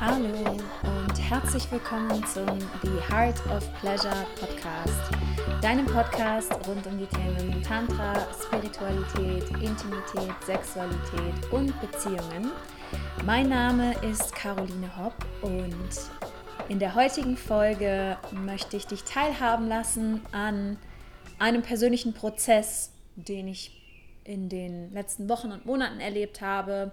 Hallo und herzlich willkommen zum The Heart of Pleasure Podcast, deinem Podcast rund um die Themen Tantra, Spiritualität, Intimität, Sexualität und Beziehungen. Mein Name ist Caroline Hopp und in der heutigen Folge möchte ich dich teilhaben lassen an einem persönlichen Prozess, den ich in den letzten Wochen und Monaten erlebt habe,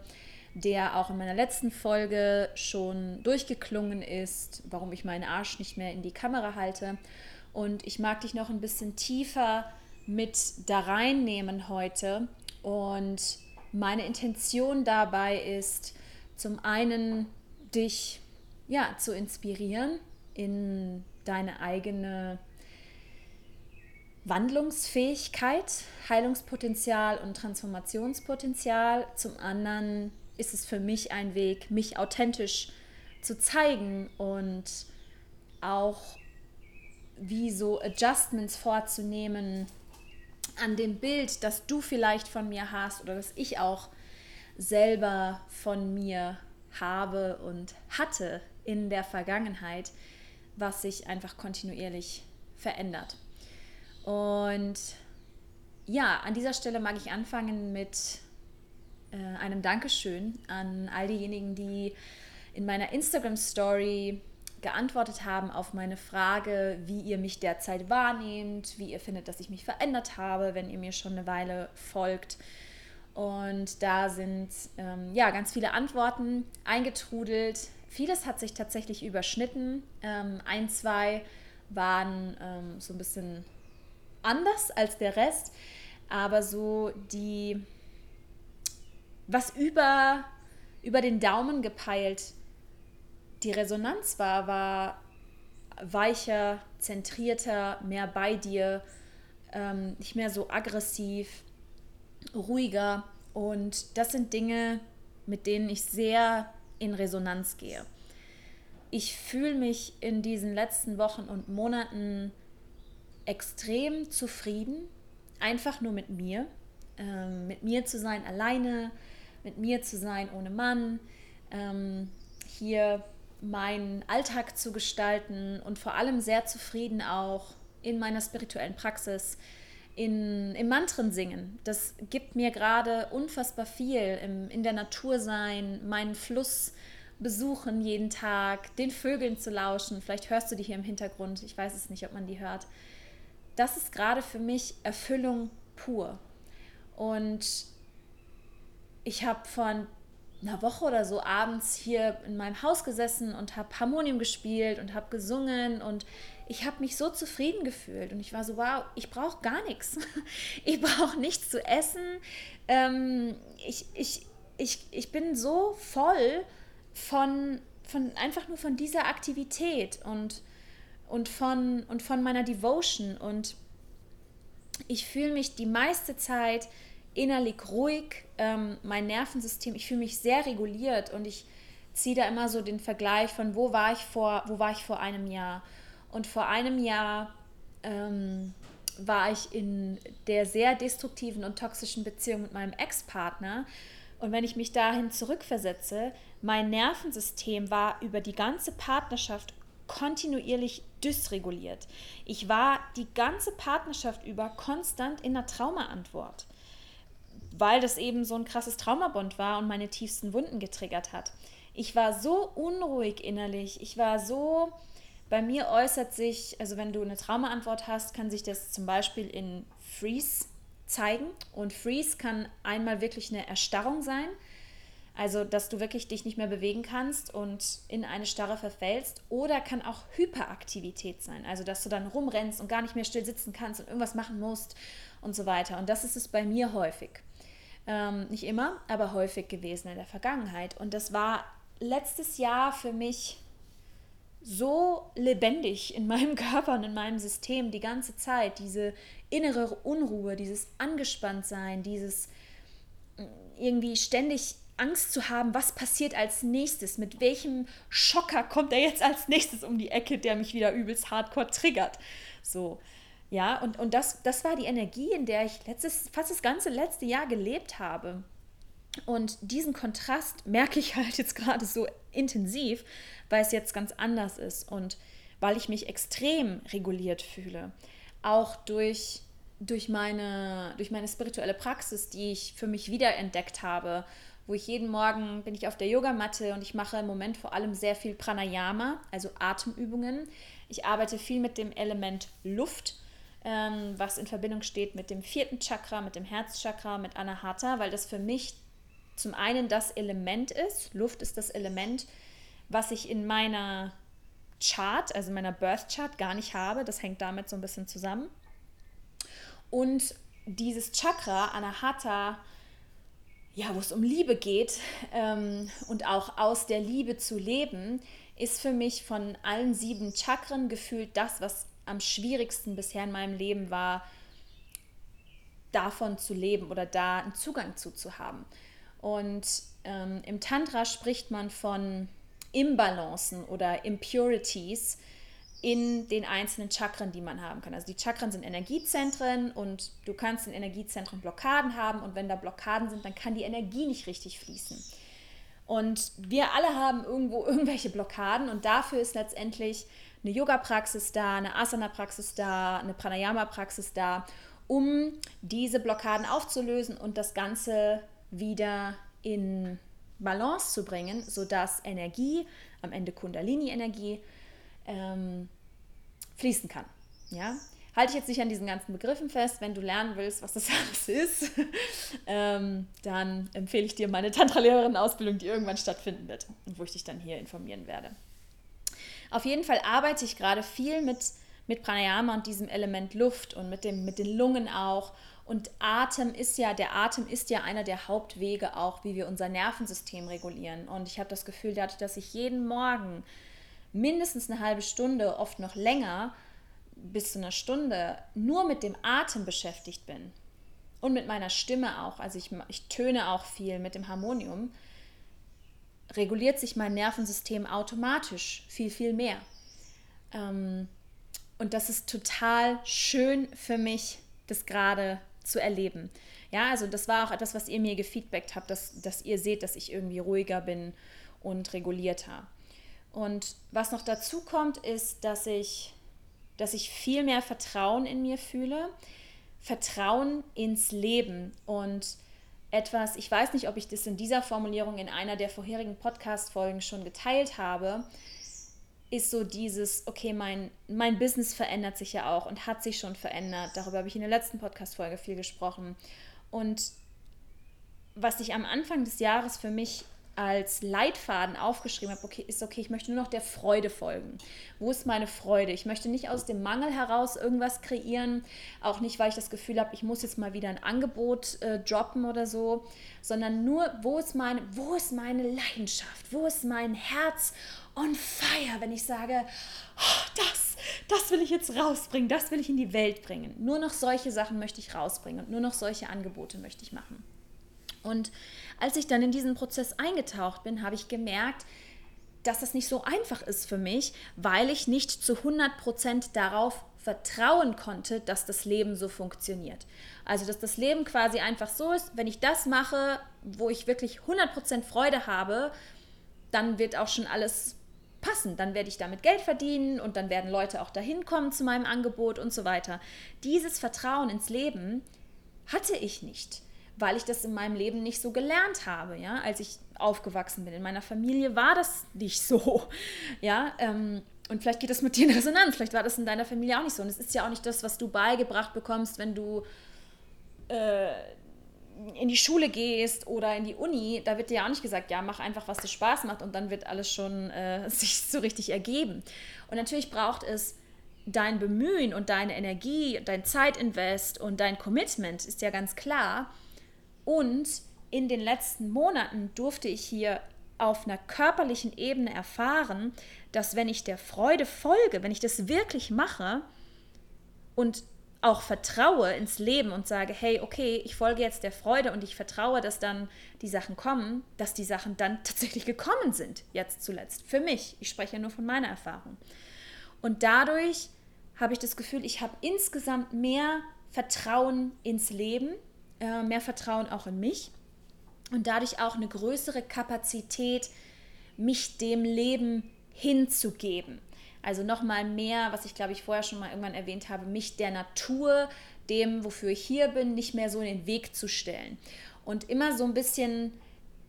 der auch in meiner letzten Folge schon durchgeklungen ist, warum ich meinen Arsch nicht mehr in die Kamera halte. Und ich mag dich noch ein bisschen tiefer mit da reinnehmen heute. Und meine Intention dabei ist, zum einen dich ja, zu inspirieren in deine eigene Wandlungsfähigkeit, Heilungspotenzial und Transformationspotenzial. Zum anderen ist es für mich ein Weg, mich authentisch zu zeigen und auch wie so Adjustments vorzunehmen an dem Bild, das du vielleicht von mir hast oder das ich auch selber von mir habe und hatte in der Vergangenheit, was sich einfach kontinuierlich verändert. Und ja, an dieser Stelle mag ich anfangen mit äh, einem Dankeschön an all diejenigen, die in meiner Instagram-Story geantwortet haben auf meine Frage, wie ihr mich derzeit wahrnehmt, wie ihr findet, dass ich mich verändert habe, wenn ihr mir schon eine Weile folgt. Und da sind ähm, ja ganz viele Antworten eingetrudelt. Vieles hat sich tatsächlich überschnitten. Ähm, ein, zwei waren ähm, so ein bisschen anders als der Rest, aber so die was über, über den Daumen gepeilt die Resonanz war, war weicher, zentrierter, mehr bei dir, ähm, nicht mehr so aggressiv, ruhiger. Und das sind Dinge, mit denen ich sehr in Resonanz gehe. Ich fühle mich in diesen letzten Wochen und Monaten extrem zufrieden, einfach nur mit mir, ähm, mit mir zu sein, alleine, mit mir zu sein ohne Mann, ähm, hier meinen Alltag zu gestalten und vor allem sehr zufrieden auch in meiner spirituellen Praxis, in, im Mantren singen. Das gibt mir gerade unfassbar viel, im, in der Natur sein, meinen Fluss besuchen jeden Tag, den Vögeln zu lauschen. Vielleicht hörst du die hier im Hintergrund, ich weiß es nicht, ob man die hört. Das ist gerade für mich Erfüllung pur. Und ich habe vor einer Woche oder so abends hier in meinem Haus gesessen und habe Harmonium gespielt und habe gesungen und ich habe mich so zufrieden gefühlt und ich war so, wow, ich brauche gar nichts. Ich brauche nichts zu essen. Ähm, ich, ich, ich, ich bin so voll von, von einfach nur von dieser Aktivität und, und, von, und von meiner Devotion und ich fühle mich die meiste Zeit innerlich ruhig, ähm, mein Nervensystem, ich fühle mich sehr reguliert und ich ziehe da immer so den Vergleich von, wo war ich vor, wo war ich vor einem Jahr. Und vor einem Jahr ähm, war ich in der sehr destruktiven und toxischen Beziehung mit meinem Ex-Partner. Und wenn ich mich dahin zurückversetze, mein Nervensystem war über die ganze Partnerschaft kontinuierlich dysreguliert. Ich war die ganze Partnerschaft über konstant in der Traumaantwort weil das eben so ein krasses Traumabond war und meine tiefsten Wunden getriggert hat. Ich war so unruhig innerlich, ich war so, bei mir äußert sich, also wenn du eine Traumaantwort hast, kann sich das zum Beispiel in Freeze zeigen. Und Freeze kann einmal wirklich eine Erstarrung sein, also dass du wirklich dich nicht mehr bewegen kannst und in eine Starre verfällst. Oder kann auch Hyperaktivität sein, also dass du dann rumrennst und gar nicht mehr still sitzen kannst und irgendwas machen musst und so weiter. Und das ist es bei mir häufig. Ähm, nicht immer, aber häufig gewesen in der Vergangenheit. Und das war letztes Jahr für mich so lebendig in meinem Körper und in meinem System die ganze Zeit. Diese innere Unruhe, dieses Angespanntsein, dieses mm, irgendwie ständig Angst zu haben, was passiert als nächstes, mit welchem Schocker kommt er jetzt als nächstes um die Ecke, der mich wieder übelst hardcore triggert. So. Ja, und, und das, das war die Energie, in der ich letztes, fast das ganze letzte Jahr gelebt habe. Und diesen Kontrast merke ich halt jetzt gerade so intensiv, weil es jetzt ganz anders ist und weil ich mich extrem reguliert fühle. Auch durch, durch, meine, durch meine spirituelle Praxis, die ich für mich wiederentdeckt habe, wo ich jeden Morgen bin ich auf der Yogamatte und ich mache im Moment vor allem sehr viel Pranayama, also Atemübungen. Ich arbeite viel mit dem Element Luft ähm, was in Verbindung steht mit dem vierten Chakra, mit dem Herzchakra, mit Anahata, weil das für mich zum einen das Element ist, Luft ist das Element, was ich in meiner Chart, also meiner Birth Chart gar nicht habe. Das hängt damit so ein bisschen zusammen. Und dieses Chakra, Anahata, ja, wo es um Liebe geht ähm, und auch aus der Liebe zu leben, ist für mich von allen sieben Chakren gefühlt das, was am schwierigsten bisher in meinem Leben war, davon zu leben oder da einen Zugang zu, zu haben. Und ähm, im Tantra spricht man von Imbalancen oder Impurities in den einzelnen Chakren, die man haben kann. Also die Chakren sind Energiezentren und du kannst in Energiezentren Blockaden haben und wenn da Blockaden sind, dann kann die Energie nicht richtig fließen. Und wir alle haben irgendwo irgendwelche Blockaden und dafür ist letztendlich eine Yoga-Praxis da, eine Asana-Praxis da, eine Pranayama-Praxis da, um diese Blockaden aufzulösen und das Ganze wieder in Balance zu bringen, sodass Energie, am Ende Kundalini-Energie, ähm, fließen kann. Ja? Halte ich jetzt nicht an diesen ganzen Begriffen fest. Wenn du lernen willst, was das alles ist, ähm, dann empfehle ich dir meine Tantra-Lehrerin-Ausbildung, die irgendwann stattfinden wird und wo ich dich dann hier informieren werde. Auf jeden Fall arbeite ich gerade viel mit, mit Pranayama und diesem Element Luft und mit, dem, mit den Lungen auch. Und Atem ist ja, der Atem ist ja einer der Hauptwege auch, wie wir unser Nervensystem regulieren. Und ich habe das Gefühl, dadurch, dass ich jeden Morgen mindestens eine halbe Stunde, oft noch länger, bis zu einer Stunde nur mit dem Atem beschäftigt bin und mit meiner Stimme auch, also ich, ich töne auch viel mit dem Harmonium, reguliert sich mein Nervensystem automatisch viel, viel mehr. Ähm, und das ist total schön für mich, das gerade zu erleben. Ja, also das war auch etwas, was ihr mir gefeedbackt habt, dass, dass ihr seht, dass ich irgendwie ruhiger bin und regulierter. Und was noch dazu kommt, ist, dass ich, dass ich viel mehr Vertrauen in mir fühle, Vertrauen ins Leben und etwas, ich weiß nicht, ob ich das in dieser Formulierung in einer der vorherigen Podcast-Folgen schon geteilt habe, ist so dieses, okay, mein, mein Business verändert sich ja auch und hat sich schon verändert. Darüber habe ich in der letzten Podcast-Folge viel gesprochen. Und was ich am Anfang des Jahres für mich als Leitfaden aufgeschrieben habe, okay, ist okay, ich möchte nur noch der Freude folgen. Wo ist meine Freude? Ich möchte nicht aus dem Mangel heraus irgendwas kreieren, auch nicht, weil ich das Gefühl habe, ich muss jetzt mal wieder ein Angebot äh, droppen oder so, sondern nur, wo ist meine, wo ist meine Leidenschaft? Wo ist mein Herz on fire, wenn ich sage, oh, das, das will ich jetzt rausbringen, das will ich in die Welt bringen. Nur noch solche Sachen möchte ich rausbringen und nur noch solche Angebote möchte ich machen. Und als ich dann in diesen Prozess eingetaucht bin, habe ich gemerkt, dass das nicht so einfach ist für mich, weil ich nicht zu 100% darauf vertrauen konnte, dass das Leben so funktioniert. Also, dass das Leben quasi einfach so ist, wenn ich das mache, wo ich wirklich 100% Freude habe, dann wird auch schon alles passen. Dann werde ich damit Geld verdienen und dann werden Leute auch dahin kommen zu meinem Angebot und so weiter. Dieses Vertrauen ins Leben hatte ich nicht weil ich das in meinem Leben nicht so gelernt habe, ja, als ich aufgewachsen bin. In meiner Familie war das nicht so, ja, ähm, und vielleicht geht das mit dir in Resonanz, vielleicht war das in deiner Familie auch nicht so. Und es ist ja auch nicht das, was du beigebracht bekommst, wenn du äh, in die Schule gehst oder in die Uni, da wird dir ja auch nicht gesagt, ja, mach einfach, was dir Spaß macht und dann wird alles schon äh, sich so richtig ergeben. Und natürlich braucht es dein Bemühen und deine Energie, dein Zeitinvest und dein Commitment, ist ja ganz klar. Und in den letzten Monaten durfte ich hier auf einer körperlichen Ebene erfahren, dass wenn ich der Freude folge, wenn ich das wirklich mache und auch vertraue ins Leben und sage, hey, okay, ich folge jetzt der Freude und ich vertraue, dass dann die Sachen kommen, dass die Sachen dann tatsächlich gekommen sind, jetzt zuletzt. Für mich. Ich spreche ja nur von meiner Erfahrung. Und dadurch habe ich das Gefühl, ich habe insgesamt mehr Vertrauen ins Leben, äh, mehr Vertrauen auch in mich und dadurch auch eine größere Kapazität, mich dem Leben hinzugeben. Also nochmal mehr, was ich glaube ich vorher schon mal irgendwann erwähnt habe, mich der Natur, dem, wofür ich hier bin, nicht mehr so in den Weg zu stellen. Und immer so ein bisschen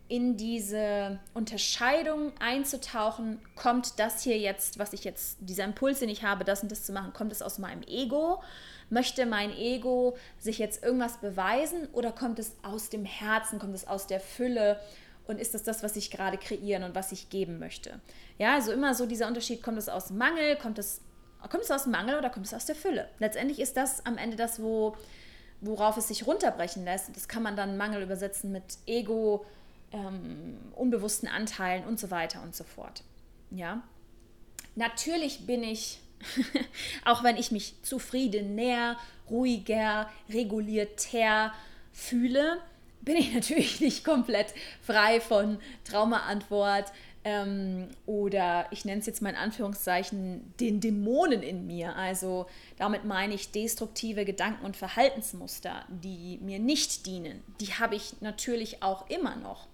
in diese Unterscheidung einzutauchen, kommt das hier jetzt, was ich jetzt, dieser Impuls, den ich habe, das und das zu machen, kommt es aus meinem Ego? Möchte mein Ego sich jetzt irgendwas beweisen oder kommt es aus dem Herzen, kommt es aus der Fülle und ist das das, was ich gerade kreieren und was ich geben möchte? Ja, also immer so dieser Unterschied, kommt es aus Mangel, kommt es, kommt es aus Mangel oder kommt es aus der Fülle? Letztendlich ist das am Ende das, wo, worauf es sich runterbrechen lässt. Das kann man dann Mangel übersetzen mit Ego, ähm, unbewussten Anteilen und so weiter und so fort. Ja, natürlich bin ich, auch wenn ich mich zufriedener, ruhiger, regulierter fühle, bin ich natürlich nicht komplett frei von Traumaantwort ähm, oder ich nenne es jetzt mal in Anführungszeichen den Dämonen in mir. Also damit meine ich destruktive Gedanken und Verhaltensmuster, die mir nicht dienen. Die habe ich natürlich auch immer noch.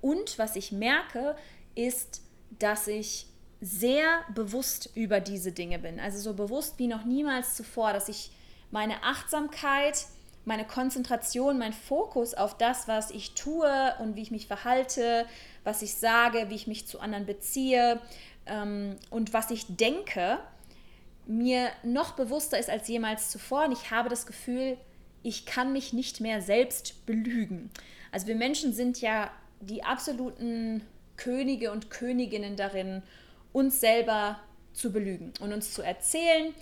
Und was ich merke, ist, dass ich sehr bewusst über diese Dinge bin. Also so bewusst wie noch niemals zuvor, dass ich meine Achtsamkeit, meine Konzentration, mein Fokus auf das, was ich tue und wie ich mich verhalte, was ich sage, wie ich mich zu anderen beziehe ähm, und was ich denke, mir noch bewusster ist als jemals zuvor. Und ich habe das Gefühl, ich kann mich nicht mehr selbst belügen. Also wir Menschen sind ja die absoluten Könige und Königinnen darin, uns selber zu belügen und uns zu erzählen,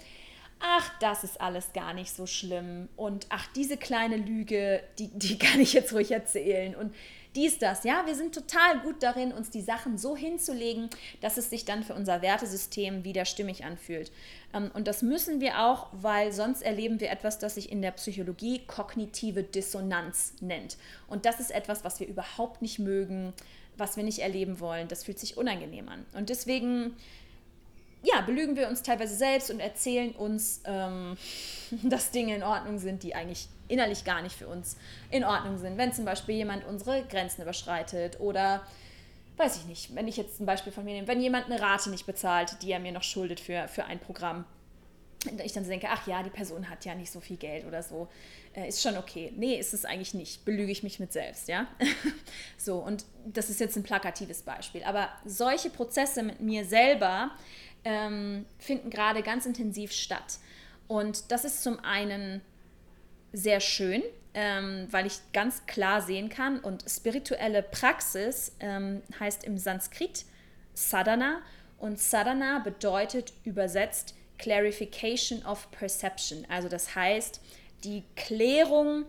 ach, das ist alles gar nicht so schlimm und ach, diese kleine Lüge, die, die kann ich jetzt ruhig erzählen und dies, das, ja, wir sind total gut darin, uns die Sachen so hinzulegen, dass es sich dann für unser Wertesystem wieder stimmig anfühlt. Ähm, und das müssen wir auch, weil sonst erleben wir etwas, das sich in der Psychologie kognitive Dissonanz nennt. Und das ist etwas, was wir überhaupt nicht mögen, was wir nicht erleben wollen. Das fühlt sich unangenehm an. Und deswegen ja, belügen wir uns teilweise selbst und erzählen uns, ähm, dass Dinge in Ordnung sind, die eigentlich innerlich gar nicht für uns in Ordnung sind. Wenn zum Beispiel jemand unsere Grenzen überschreitet oder weiß ich nicht, wenn ich jetzt ein Beispiel von mir nehme, wenn jemand eine Rate nicht bezahlt, die er mir noch schuldet für, für ein Programm, ich dann denke, ach ja, die Person hat ja nicht so viel Geld oder so, äh, ist schon okay. Nee, ist es eigentlich nicht. Belüge ich mich mit selbst, ja? so, und das ist jetzt ein plakatives Beispiel. Aber solche Prozesse mit mir selber ähm, finden gerade ganz intensiv statt. Und das ist zum einen sehr schön, ähm, weil ich ganz klar sehen kann und spirituelle Praxis ähm, heißt im Sanskrit Sadhana und Sadhana bedeutet übersetzt Clarification of Perception. Also das heißt die Klärung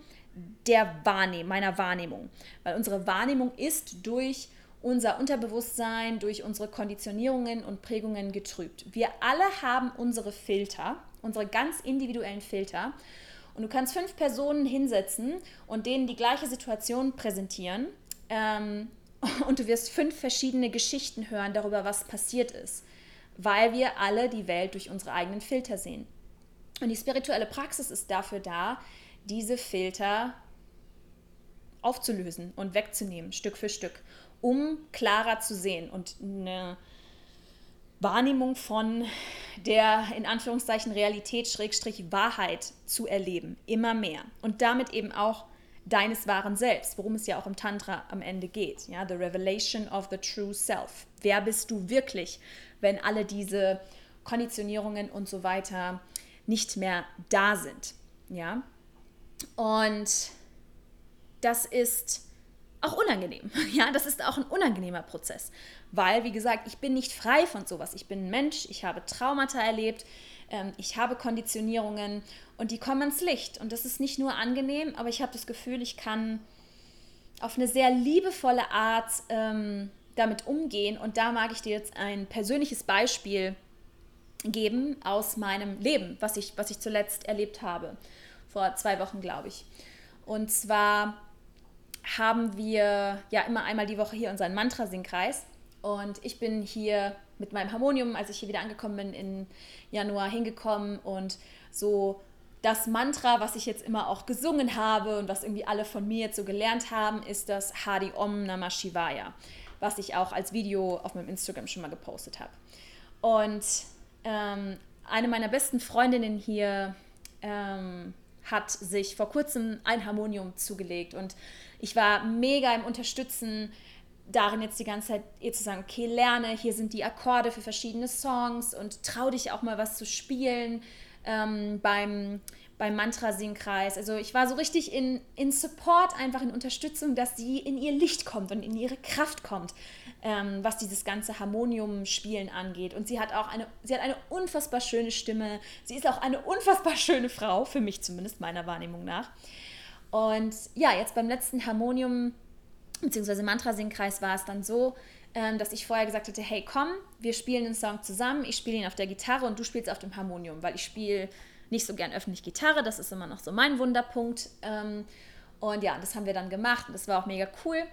der Wahrnehmung, meiner Wahrnehmung. Weil unsere Wahrnehmung ist durch unser Unterbewusstsein, durch unsere Konditionierungen und Prägungen getrübt. Wir alle haben unsere Filter, unsere ganz individuellen Filter. Und du kannst fünf Personen hinsetzen und denen die gleiche Situation präsentieren. Ähm, und du wirst fünf verschiedene Geschichten hören darüber, was passiert ist weil wir alle die Welt durch unsere eigenen Filter sehen. Und die spirituelle Praxis ist dafür da, diese Filter aufzulösen und wegzunehmen, Stück für Stück, um klarer zu sehen und eine Wahrnehmung von der in Anführungszeichen Realität Schrägstrich Wahrheit zu erleben, immer mehr. Und damit eben auch deines wahren Selbst, worum es ja auch im Tantra am Ende geht. Ja, the revelation of the true self. Wer bist du wirklich? wenn alle diese Konditionierungen und so weiter nicht mehr da sind. Ja? Und das ist auch unangenehm. Ja, das ist auch ein unangenehmer Prozess, weil, wie gesagt, ich bin nicht frei von sowas. Ich bin ein Mensch, ich habe Traumata erlebt, ähm, ich habe Konditionierungen und die kommen ans Licht. Und das ist nicht nur angenehm, aber ich habe das Gefühl, ich kann auf eine sehr liebevolle Art ähm, damit umgehen. Und da mag ich dir jetzt ein persönliches Beispiel geben aus meinem Leben, was ich, was ich zuletzt erlebt habe. Vor zwei Wochen, glaube ich. Und zwar haben wir ja immer einmal die Woche hier unseren Mantra-Singkreis. Und ich bin hier mit meinem Harmonium, als ich hier wieder angekommen bin, im Januar hingekommen und so das Mantra, was ich jetzt immer auch gesungen habe und was irgendwie alle von mir jetzt so gelernt haben, ist das Hadi Om Namah Shivaya, was ich auch als Video auf meinem Instagram schon mal gepostet habe. Und ähm, eine meiner besten Freundinnen hier ähm, hat sich vor kurzem ein Harmonium zugelegt und ich war mega im Unterstützen darin jetzt die ganze Zeit ihr zu sagen, okay, lerne, hier sind die Akkorde für verschiedene Songs und trau dich auch mal was zu spielen ähm, beim, beim Mantra-Singkreis. Also ich war so richtig in, in Support, einfach in Unterstützung, dass sie in ihr Licht kommt und in ihre Kraft kommt, ähm, was dieses ganze Harmonium-Spielen angeht. Und sie hat auch eine, sie hat eine unfassbar schöne Stimme. Sie ist auch eine unfassbar schöne Frau, für mich zumindest, meiner Wahrnehmung nach. Und ja, jetzt beim letzten Harmonium- bzw. Mantra-Singkreis war es dann so, ähm, dass ich vorher gesagt hatte, hey komm, wir spielen den Song zusammen, ich spiele ihn auf der Gitarre und du spielst auf dem Harmonium, weil ich spiele nicht so gern öffentlich Gitarre, das ist immer noch so mein Wunderpunkt. Ähm, und ja, das haben wir dann gemacht und das war auch mega cool.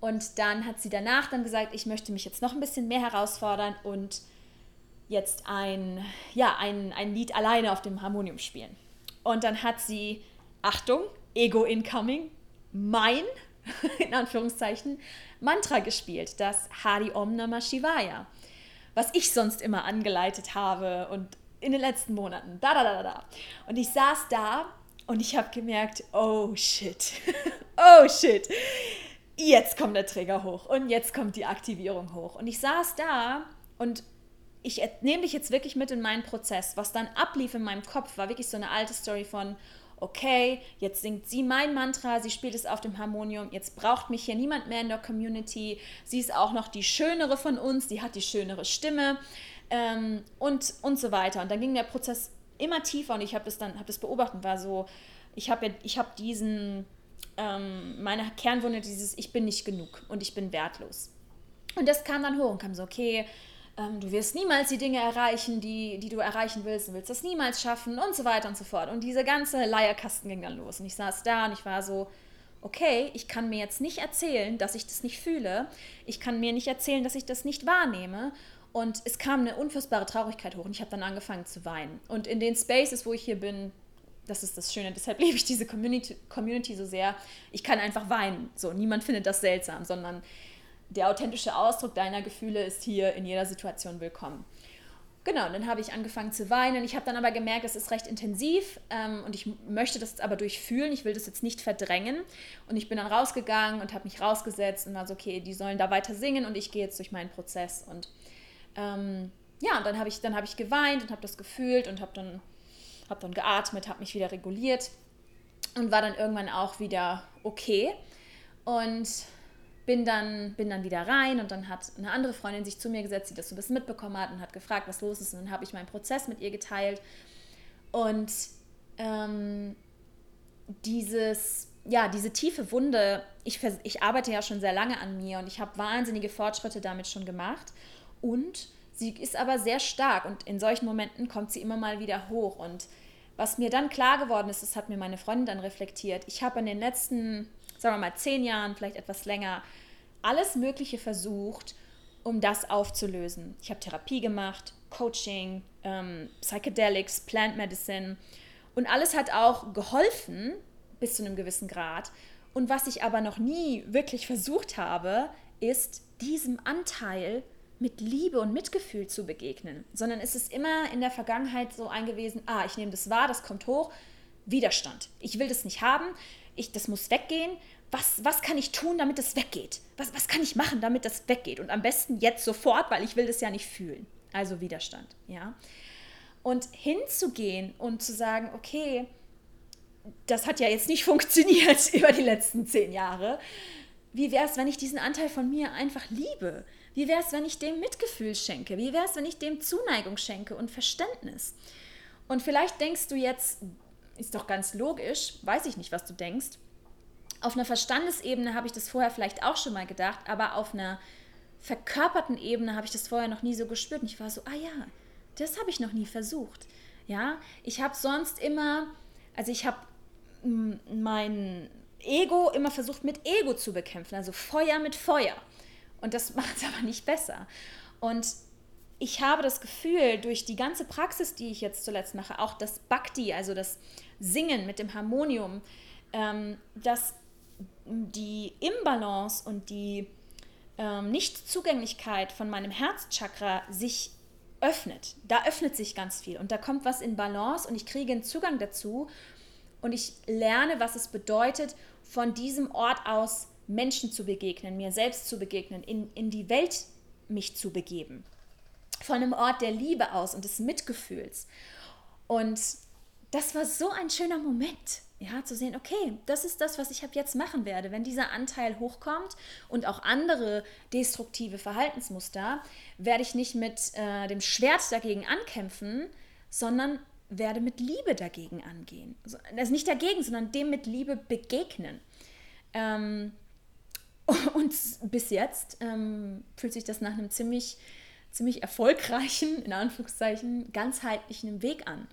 Und dann hat sie danach dann gesagt, ich möchte mich jetzt noch ein bisschen mehr herausfordern und jetzt ein, ja, ein, ein Lied alleine auf dem Harmonium spielen. Und dann hat sie, Achtung, Ego Incoming, mein in Anführungszeichen, Mantra gespielt, das Hari Om Namah Shivaya, was ich sonst immer angeleitet habe und in den letzten Monaten. Da, da, da, da. Und ich saß da und ich habe gemerkt, oh shit, oh shit, jetzt kommt der Trigger hoch und jetzt kommt die Aktivierung hoch. Und ich saß da und ich nehme dich jetzt wirklich mit in meinen Prozess. Was dann ablief in meinem Kopf, war wirklich so eine alte Story von, okay, jetzt singt sie mein Mantra, sie spielt es auf dem Harmonium, jetzt braucht mich hier niemand mehr in der Community, sie ist auch noch die schönere von uns, die hat die schönere Stimme ähm, und, und so weiter. Und dann ging der Prozess immer tiefer und ich habe das dann hab das beobachtet, war so, ich habe ich hab diesen, ähm, meine Kernwunde, dieses Ich bin nicht genug und ich bin wertlos. Und das kam dann hoch und kam so, okay, ähm, du wirst niemals die Dinge erreichen, die, die du erreichen willst, du willst das niemals schaffen und so weiter und so fort. Und diese ganze Leierkasten ging dann los. Und ich saß da und ich war so, okay, ich kann mir jetzt nicht erzählen, dass ich das nicht fühle. Ich kann mir nicht erzählen, dass ich das nicht wahrnehme. Und es kam eine unfassbare Traurigkeit hoch und ich habe dann angefangen zu weinen. Und in den Spaces, wo ich hier bin, das ist das Schöne, deshalb liebe ich diese Community, Community so sehr. Ich kann einfach weinen. So, niemand findet das seltsam, sondern der authentische Ausdruck deiner Gefühle ist hier in jeder Situation willkommen. Genau, und dann habe ich angefangen zu weinen. Ich habe dann aber gemerkt, es ist recht intensiv ähm, und ich möchte das aber durchfühlen. Ich will das jetzt nicht verdrängen. Und ich bin dann rausgegangen und habe mich rausgesetzt und war so, okay, die sollen da weiter singen und ich gehe jetzt durch meinen Prozess. Und ähm, ja, und dann habe ich, hab ich geweint und habe das gefühlt und habe dann, hab dann geatmet, habe mich wieder reguliert und war dann irgendwann auch wieder okay. Und bin dann, bin dann wieder rein und dann hat eine andere Freundin sich zu mir gesetzt, die das so ein bisschen mitbekommen hat und hat gefragt, was los ist. Und dann habe ich meinen Prozess mit ihr geteilt. Und ähm, dieses, ja, diese tiefe Wunde, ich, ich arbeite ja schon sehr lange an mir und ich habe wahnsinnige Fortschritte damit schon gemacht. Und sie ist aber sehr stark und in solchen Momenten kommt sie immer mal wieder hoch. Und was mir dann klar geworden ist, das hat mir meine Freundin dann reflektiert, ich habe in den letzten sagen wir mal, zehn Jahren, vielleicht etwas länger, alles Mögliche versucht, um das aufzulösen. Ich habe Therapie gemacht, Coaching, ähm, Psychedelics, Plant Medicine und alles hat auch geholfen bis zu einem gewissen Grad. Und was ich aber noch nie wirklich versucht habe, ist diesem Anteil mit Liebe und Mitgefühl zu begegnen, sondern es ist immer in der Vergangenheit so eingewiesen, ah, ich nehme das wahr, das kommt hoch, Widerstand. Ich will das nicht haben, ich, das muss weggehen was, was kann ich tun, damit es weggeht? Was, was kann ich machen, damit das weggeht? Und am besten jetzt sofort, weil ich will das ja nicht fühlen. Also Widerstand, ja. Und hinzugehen und zu sagen, okay, das hat ja jetzt nicht funktioniert über die letzten zehn Jahre. Wie wäre es, wenn ich diesen Anteil von mir einfach liebe? Wie wäre es, wenn ich dem Mitgefühl schenke? Wie wäre es, wenn ich dem Zuneigung schenke und Verständnis? Und vielleicht denkst du jetzt, ist doch ganz logisch, weiß ich nicht, was du denkst, auf einer Verstandesebene habe ich das vorher vielleicht auch schon mal gedacht, aber auf einer verkörperten Ebene habe ich das vorher noch nie so gespürt. Und ich war so, ah ja, das habe ich noch nie versucht. Ja, ich habe sonst immer, also ich habe mein Ego immer versucht mit Ego zu bekämpfen, also Feuer mit Feuer. Und das macht es aber nicht besser. Und ich habe das Gefühl, durch die ganze Praxis, die ich jetzt zuletzt mache, auch das Bhakti, also das Singen mit dem Harmonium, ähm, dass die Imbalance und die ähm, Nichtzugänglichkeit von meinem Herzchakra sich öffnet. Da öffnet sich ganz viel und da kommt was in Balance und ich kriege einen Zugang dazu und ich lerne, was es bedeutet, von diesem Ort aus Menschen zu begegnen, mir selbst zu begegnen, in, in die Welt mich zu begeben von einem Ort der Liebe aus und des Mitgefühls. Und das war so ein schöner Moment, ja, zu sehen, okay, das ist das, was ich ab jetzt machen werde. Wenn dieser Anteil hochkommt und auch andere destruktive Verhaltensmuster, werde ich nicht mit äh, dem Schwert dagegen ankämpfen, sondern werde mit Liebe dagegen angehen. Also nicht dagegen, sondern dem mit Liebe begegnen. Ähm, und bis jetzt ähm, fühlt sich das nach einem ziemlich ziemlich erfolgreichen, in Anführungszeichen, ganzheitlichen Weg an,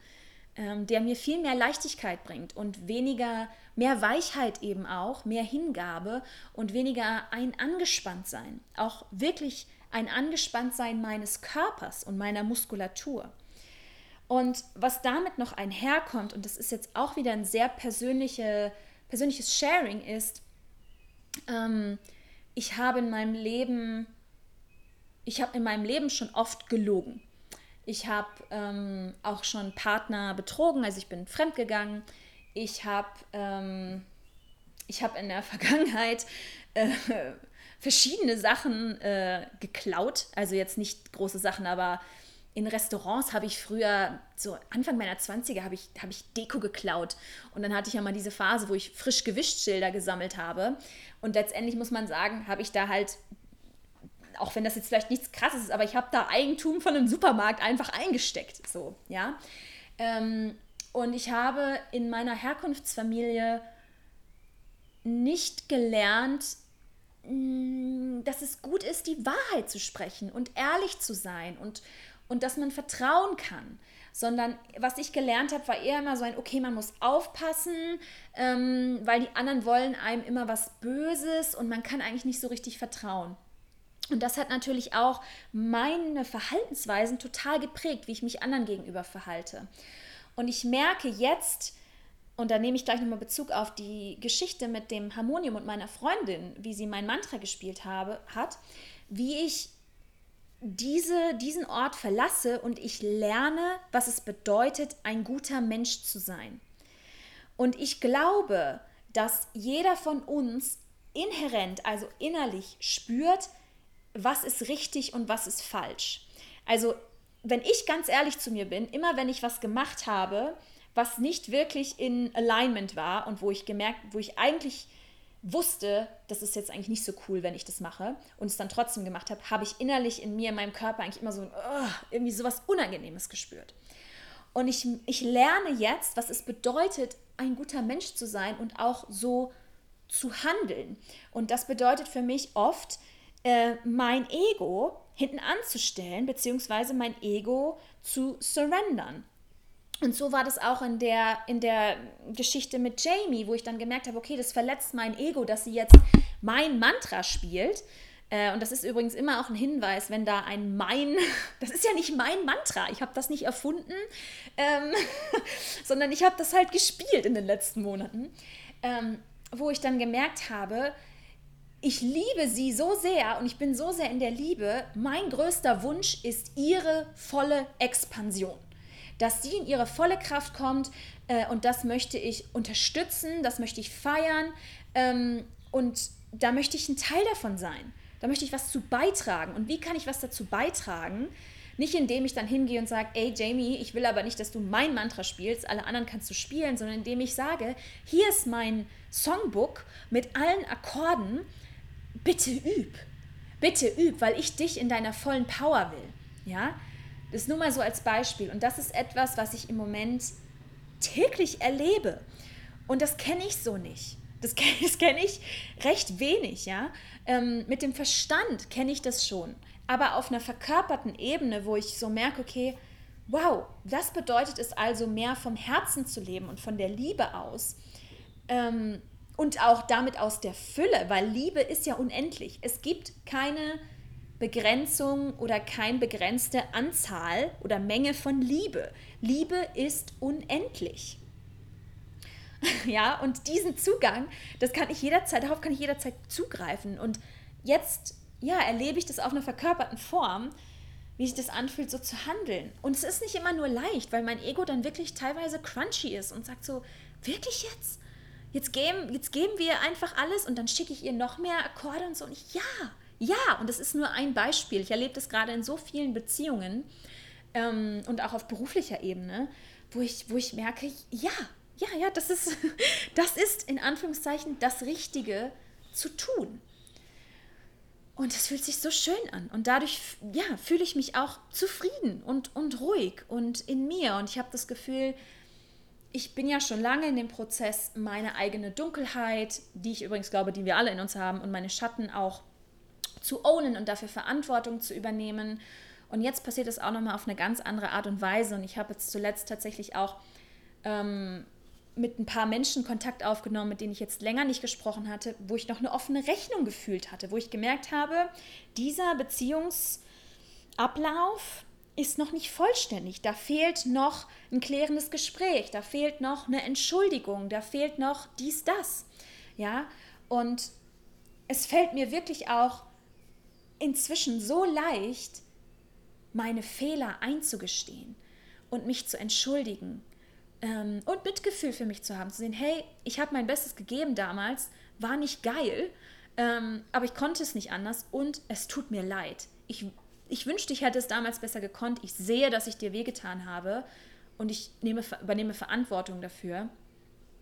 ähm, der mir viel mehr Leichtigkeit bringt und weniger, mehr Weichheit eben auch, mehr Hingabe und weniger ein Angespanntsein. Auch wirklich ein Angespanntsein meines Körpers und meiner Muskulatur. Und was damit noch einherkommt, und das ist jetzt auch wieder ein sehr persönliche, persönliches Sharing, ist, ähm, ich habe in meinem Leben ich habe in meinem Leben schon oft gelogen. Ich habe ähm, auch schon Partner betrogen, also ich bin fremdgegangen. Ich habe ähm, hab in der Vergangenheit äh, verschiedene Sachen äh, geklaut. Also jetzt nicht große Sachen, aber in Restaurants habe ich früher, so Anfang meiner 20er, habe ich, hab ich Deko geklaut. Und dann hatte ich ja mal diese Phase, wo ich frisch Gewichtschilder gesammelt habe. Und letztendlich muss man sagen, habe ich da halt auch wenn das jetzt vielleicht nichts krasses ist, aber ich habe da Eigentum von einem Supermarkt einfach eingesteckt. So, ja. Ähm, und ich habe in meiner Herkunftsfamilie nicht gelernt, mm, dass es gut ist, die Wahrheit zu sprechen und ehrlich zu sein und, und dass man vertrauen kann. Sondern was ich gelernt habe, war eher immer so ein, okay, man muss aufpassen, ähm, weil die anderen wollen einem immer was Böses und man kann eigentlich nicht so richtig vertrauen. Und das hat natürlich auch meine Verhaltensweisen total geprägt, wie ich mich anderen gegenüber verhalte. Und ich merke jetzt, und da nehme ich gleich nochmal Bezug auf die Geschichte mit dem Harmonium und meiner Freundin, wie sie mein Mantra gespielt habe, hat, wie ich diese, diesen Ort verlasse und ich lerne, was es bedeutet, ein guter Mensch zu sein. Und ich glaube, dass jeder von uns inhärent, also innerlich spürt, was ist richtig und was ist falsch. Also, wenn ich ganz ehrlich zu mir bin, immer wenn ich was gemacht habe, was nicht wirklich in Alignment war und wo ich gemerkt, wo ich eigentlich wusste, das ist jetzt eigentlich nicht so cool, wenn ich das mache und es dann trotzdem gemacht habe, habe ich innerlich in mir, in meinem Körper eigentlich immer so oh, irgendwie sowas Unangenehmes gespürt. Und ich, ich lerne jetzt, was es bedeutet, ein guter Mensch zu sein und auch so zu handeln. Und das bedeutet für mich oft, äh, mein Ego hinten anzustellen, beziehungsweise mein Ego zu surrendern. Und so war das auch in der, in der Geschichte mit Jamie, wo ich dann gemerkt habe, okay, das verletzt mein Ego, dass sie jetzt mein Mantra spielt. Äh, und das ist übrigens immer auch ein Hinweis, wenn da ein mein, das ist ja nicht mein Mantra, ich habe das nicht erfunden, ähm, sondern ich habe das halt gespielt in den letzten Monaten, ähm, wo ich dann gemerkt habe, ich liebe sie so sehr und ich bin so sehr in der Liebe. Mein größter Wunsch ist ihre volle Expansion. Dass sie in ihre volle Kraft kommt äh, und das möchte ich unterstützen, das möchte ich feiern ähm, und da möchte ich ein Teil davon sein. Da möchte ich was zu beitragen. Und wie kann ich was dazu beitragen? Nicht indem ich dann hingehe und sage, ey Jamie, ich will aber nicht, dass du mein Mantra spielst, alle anderen kannst du spielen, sondern indem ich sage, hier ist mein Songbook mit allen Akkorden bitte üb. Bitte üb, weil ich dich in deiner vollen Power will. Ja? Das nur mal so als Beispiel. Und das ist etwas, was ich im Moment täglich erlebe. Und das kenne ich so nicht. Das kenne kenn ich recht wenig, ja. Ähm, mit dem Verstand kenne ich das schon. Aber auf einer verkörperten Ebene, wo ich so merke, okay, wow, das bedeutet es also mehr vom Herzen zu leben und von der Liebe aus. Ähm, und auch damit aus der Fülle, weil Liebe ist ja unendlich. Es gibt keine Begrenzung oder keine begrenzte Anzahl oder Menge von Liebe. Liebe ist unendlich. Ja, und diesen Zugang, das kann ich jederzeit, darauf kann ich jederzeit zugreifen. Und jetzt, ja, erlebe ich das auf einer verkörperten Form, wie sich das anfühlt, so zu handeln. Und es ist nicht immer nur leicht, weil mein Ego dann wirklich teilweise crunchy ist und sagt so, wirklich jetzt? Jetzt geben, jetzt geben wir einfach alles und dann schicke ich ihr noch mehr Akkorde und so. Und ich, ja, ja, und das ist nur ein Beispiel. Ich erlebe das gerade in so vielen Beziehungen ähm, und auch auf beruflicher Ebene, wo ich, wo ich merke, ja, ja, ja, das ist, das ist in Anführungszeichen das Richtige zu tun. Und es fühlt sich so schön an. Und dadurch ja, fühle ich mich auch zufrieden und, und ruhig und in mir. Und ich habe das Gefühl, ich bin ja schon lange in dem Prozess, meine eigene Dunkelheit, die ich übrigens glaube, die wir alle in uns haben, und meine Schatten auch zu ownen und dafür Verantwortung zu übernehmen. Und jetzt passiert es auch nochmal auf eine ganz andere Art und Weise. Und ich habe jetzt zuletzt tatsächlich auch ähm, mit ein paar Menschen Kontakt aufgenommen, mit denen ich jetzt länger nicht gesprochen hatte, wo ich noch eine offene Rechnung gefühlt hatte, wo ich gemerkt habe, dieser Beziehungsablauf ist noch nicht vollständig. Da fehlt noch ein klärendes Gespräch, da fehlt noch eine Entschuldigung, da fehlt noch dies, das. Ja, und es fällt mir wirklich auch inzwischen so leicht, meine Fehler einzugestehen und mich zu entschuldigen ähm, und Mitgefühl für mich zu haben, zu sehen, hey, ich habe mein Bestes gegeben damals, war nicht geil, ähm, aber ich konnte es nicht anders und es tut mir leid. Ich, ich wünschte, ich hätte es damals besser gekonnt. Ich sehe, dass ich dir wehgetan habe und ich nehme, übernehme Verantwortung dafür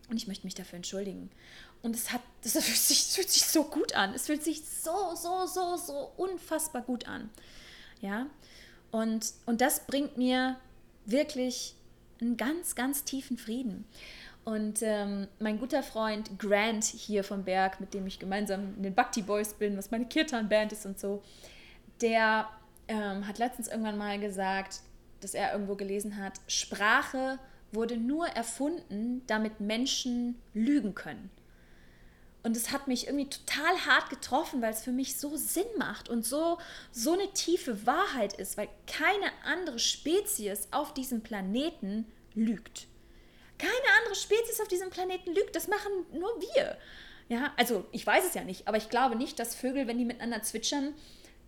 und ich möchte mich dafür entschuldigen. Und es hat, das fühlt sich, fühlt sich so gut an. Es fühlt sich so, so, so, so unfassbar gut an. Ja. Und, und das bringt mir wirklich einen ganz, ganz tiefen Frieden. Und ähm, mein guter Freund Grant hier vom Berg, mit dem ich gemeinsam in den Bhakti Boys bin, was meine Kirtan-Band ist und so, der ähm, hat letztens irgendwann mal gesagt, dass er irgendwo gelesen hat, Sprache wurde nur erfunden, damit Menschen lügen können. Und es hat mich irgendwie total hart getroffen, weil es für mich so Sinn macht und so, so eine tiefe Wahrheit ist, weil keine andere Spezies auf diesem Planeten lügt. Keine andere Spezies auf diesem Planeten lügt, das machen nur wir. Ja, also ich weiß es ja nicht, aber ich glaube nicht, dass Vögel, wenn die miteinander zwitschern,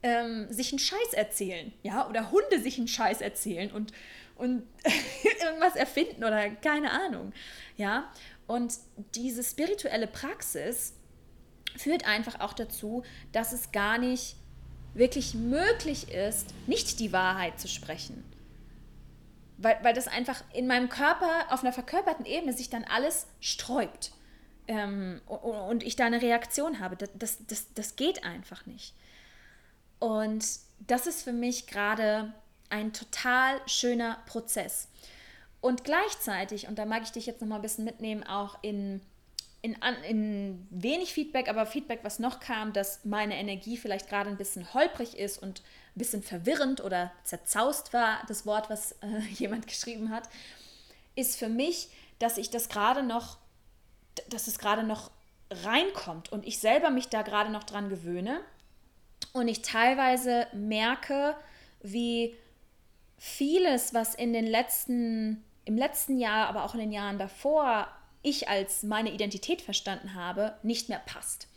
ähm, sich einen Scheiß erzählen, ja, oder Hunde sich einen Scheiß erzählen und, und irgendwas erfinden oder keine Ahnung, ja. Und diese spirituelle Praxis führt einfach auch dazu, dass es gar nicht wirklich möglich ist, nicht die Wahrheit zu sprechen. Weil, weil das einfach in meinem Körper auf einer verkörperten Ebene sich dann alles sträubt ähm, und ich da eine Reaktion habe. Das, das, das geht einfach nicht. Und das ist für mich gerade ein total schöner Prozess. Und gleichzeitig, und da mag ich dich jetzt noch mal ein bisschen mitnehmen, auch in, in, in wenig Feedback, aber Feedback, was noch kam, dass meine Energie vielleicht gerade ein bisschen holprig ist und ein bisschen verwirrend oder zerzaust war, das Wort, was äh, jemand geschrieben hat, ist für mich, dass ich das gerade noch, dass es gerade noch reinkommt und ich selber mich da gerade noch dran gewöhne und ich teilweise merke, wie vieles, was in den letzten im letzten Jahr, aber auch in den Jahren davor ich als meine Identität verstanden habe, nicht mehr passt.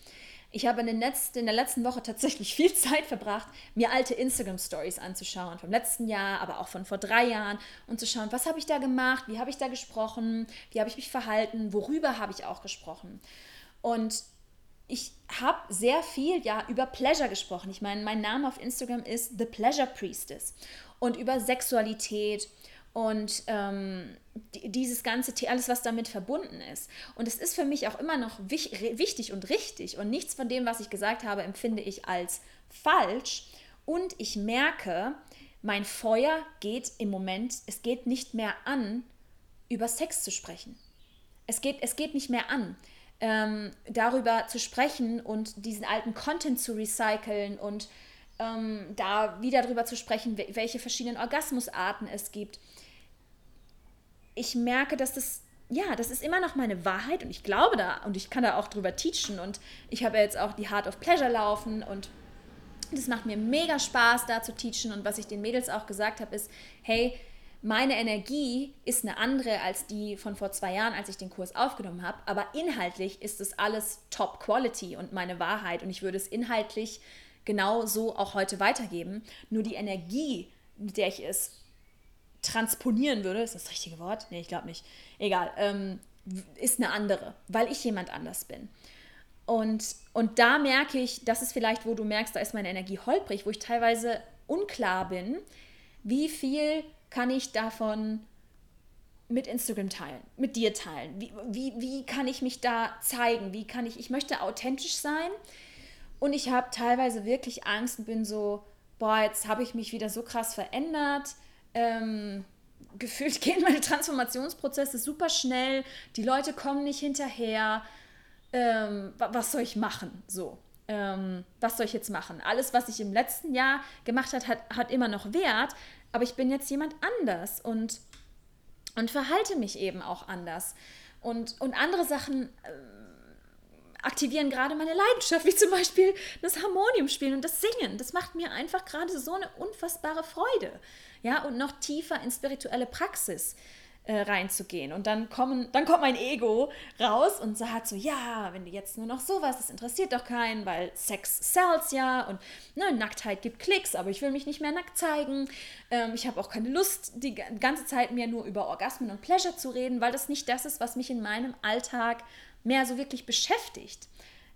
Ich habe in, den letzten, in der letzten Woche tatsächlich viel Zeit verbracht, mir alte Instagram-Stories anzuschauen, vom letzten Jahr, aber auch von vor drei Jahren und zu schauen, was habe ich da gemacht, wie habe ich da gesprochen, wie habe ich mich verhalten, worüber habe ich auch gesprochen. Und ich habe sehr viel ja über Pleasure gesprochen. Ich meine, mein Name auf Instagram ist The Pleasure Priestess und über Sexualität und ähm, dieses ganze, alles, was damit verbunden ist. Und es ist für mich auch immer noch wichtig und richtig. Und nichts von dem, was ich gesagt habe, empfinde ich als falsch. Und ich merke, mein Feuer geht im Moment, es geht nicht mehr an, über Sex zu sprechen. Es geht, es geht nicht mehr an, ähm, darüber zu sprechen und diesen alten Content zu recyceln und ähm, da wieder darüber zu sprechen, welche verschiedenen Orgasmusarten es gibt ich merke, dass das, ja, das ist immer noch meine Wahrheit und ich glaube da und ich kann da auch drüber teachen und ich habe jetzt auch die Heart of Pleasure laufen und Das macht mir mega Spaß, da zu teachen. Und was ich den Mädels auch gesagt habe, ist, hey, meine Energie ist eine andere als die von vor zwei Jahren, als ich den Kurs aufgenommen habe. Aber inhaltlich ist es alles Top Quality und meine Wahrheit. Und ich würde es inhaltlich genau so auch heute weitergeben. Nur die Energie, mit der ich es transponieren würde, ist das, das richtige Wort? Nee, ich glaube nicht. Egal, ähm, ist eine andere, weil ich jemand anders bin. Und, und da merke ich, das ist vielleicht, wo du merkst, da ist meine Energie holprig, wo ich teilweise unklar bin, wie viel kann ich davon mit Instagram teilen, mit dir teilen? Wie, wie, wie kann ich mich da zeigen? Wie kann ich, ich möchte authentisch sein und ich habe teilweise wirklich Angst und bin so, boah, jetzt habe ich mich wieder so krass verändert. Ähm, gefühlt gehen meine Transformationsprozesse super schnell, die Leute kommen nicht hinterher. Ähm, was soll ich machen? So. Ähm, was soll ich jetzt machen? Alles, was ich im letzten Jahr gemacht habe, hat, hat immer noch Wert, aber ich bin jetzt jemand anders und, und verhalte mich eben auch anders. Und, und andere Sachen äh, aktivieren gerade meine Leidenschaft, wie zum Beispiel das Harmonium spielen und das Singen. Das macht mir einfach gerade so eine unfassbare Freude. Ja, und noch tiefer in spirituelle Praxis äh, reinzugehen. Und dann, kommen, dann kommt mein Ego raus und sagt so, ja, wenn du jetzt nur noch sowas, das interessiert doch keinen, weil Sex sells ja und ne, Nacktheit gibt Klicks, aber ich will mich nicht mehr nackt zeigen. Ähm, ich habe auch keine Lust, die ganze Zeit mehr nur über Orgasmen und Pleasure zu reden, weil das nicht das ist, was mich in meinem Alltag mehr so wirklich beschäftigt.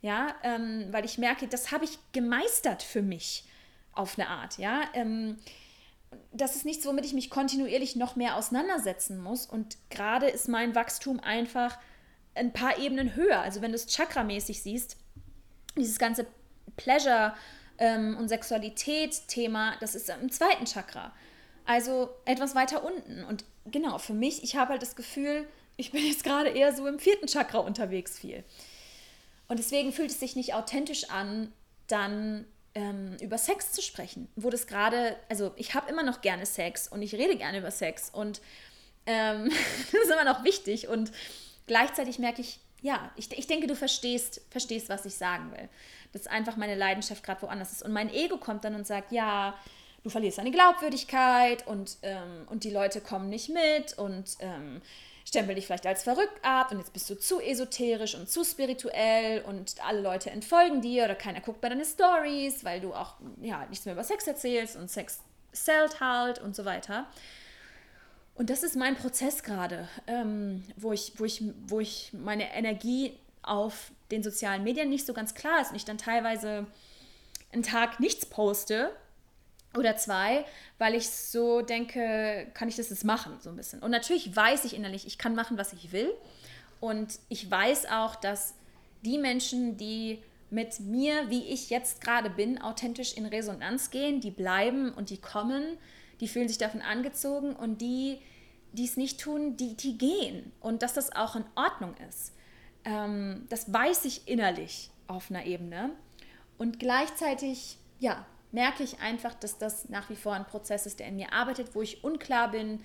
Ja, ähm, weil ich merke, das habe ich gemeistert für mich auf eine Art. Ja, ähm, das ist nichts, womit ich mich kontinuierlich noch mehr auseinandersetzen muss. Und gerade ist mein Wachstum einfach ein paar Ebenen höher. Also wenn du es chakramäßig siehst, dieses ganze Pleasure ähm, und Sexualität-Thema, das ist im zweiten Chakra. Also etwas weiter unten. Und genau, für mich, ich habe halt das Gefühl, ich bin jetzt gerade eher so im vierten Chakra unterwegs viel. Und deswegen fühlt es sich nicht authentisch an, dann ähm, über Sex zu sprechen, wo das gerade, also ich habe immer noch gerne Sex und ich rede gerne über Sex und ähm, das ist immer noch wichtig und gleichzeitig merke ich, ja, ich, ich denke, du verstehst, verstehst, was ich sagen will. Dass einfach meine Leidenschaft gerade woanders ist. Und mein Ego kommt dann und sagt, ja, du verlierst deine Glaubwürdigkeit und, ähm, und die Leute kommen nicht mit und ähm, stempel dich vielleicht als verrückt ab und jetzt bist du zu esoterisch und zu spirituell und alle Leute entfolgen dir oder keiner guckt bei deinen Stories, weil du auch ja, nichts mehr über Sex erzählst und Sex zählt halt und so weiter. Und das ist mein Prozess gerade, ähm, wo, ich, wo, ich, wo ich meine Energie auf den sozialen Medien nicht so ganz klar ist und ich dann teilweise einen Tag nichts poste oder zwei, weil ich so denke, kann ich das jetzt machen, so ein bisschen. Und natürlich weiß ich innerlich, ich kann machen, was ich will. Und ich weiß auch, dass die Menschen, die mit mir, wie ich jetzt gerade bin, authentisch in Resonanz gehen, die bleiben und die kommen, die fühlen sich davon angezogen und die, die es nicht tun, die, die gehen. Und dass das auch in Ordnung ist. Ähm, das weiß ich innerlich auf einer Ebene. Und gleichzeitig, ja, merke ich einfach, dass das nach wie vor ein Prozess ist, der in mir arbeitet, wo ich unklar bin,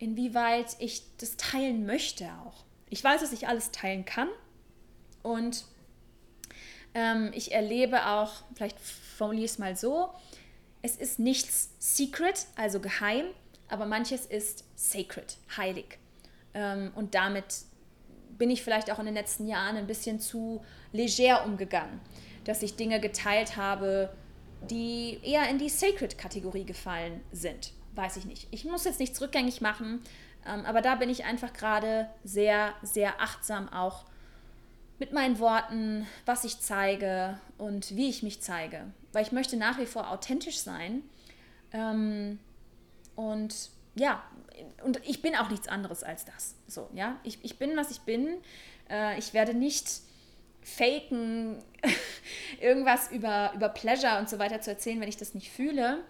inwieweit ich das teilen möchte auch. Ich weiß, dass ich alles teilen kann und ähm, ich erlebe auch, vielleicht formuliere ich es mal so, es ist nichts secret, also geheim, aber manches ist sacred, heilig. Ähm, und damit bin ich vielleicht auch in den letzten Jahren ein bisschen zu leger umgegangen, dass ich Dinge geteilt habe, die eher in die Sacred-Kategorie gefallen sind. Weiß ich nicht. Ich muss jetzt nichts rückgängig machen, ähm, aber da bin ich einfach gerade sehr, sehr achtsam auch mit meinen Worten, was ich zeige und wie ich mich zeige. Weil ich möchte nach wie vor authentisch sein. Ähm, und ja, und ich bin auch nichts anderes als das. So, ja. Ich, ich bin, was ich bin. Äh, ich werde nicht faken, irgendwas über, über Pleasure und so weiter zu erzählen, wenn ich das nicht fühle.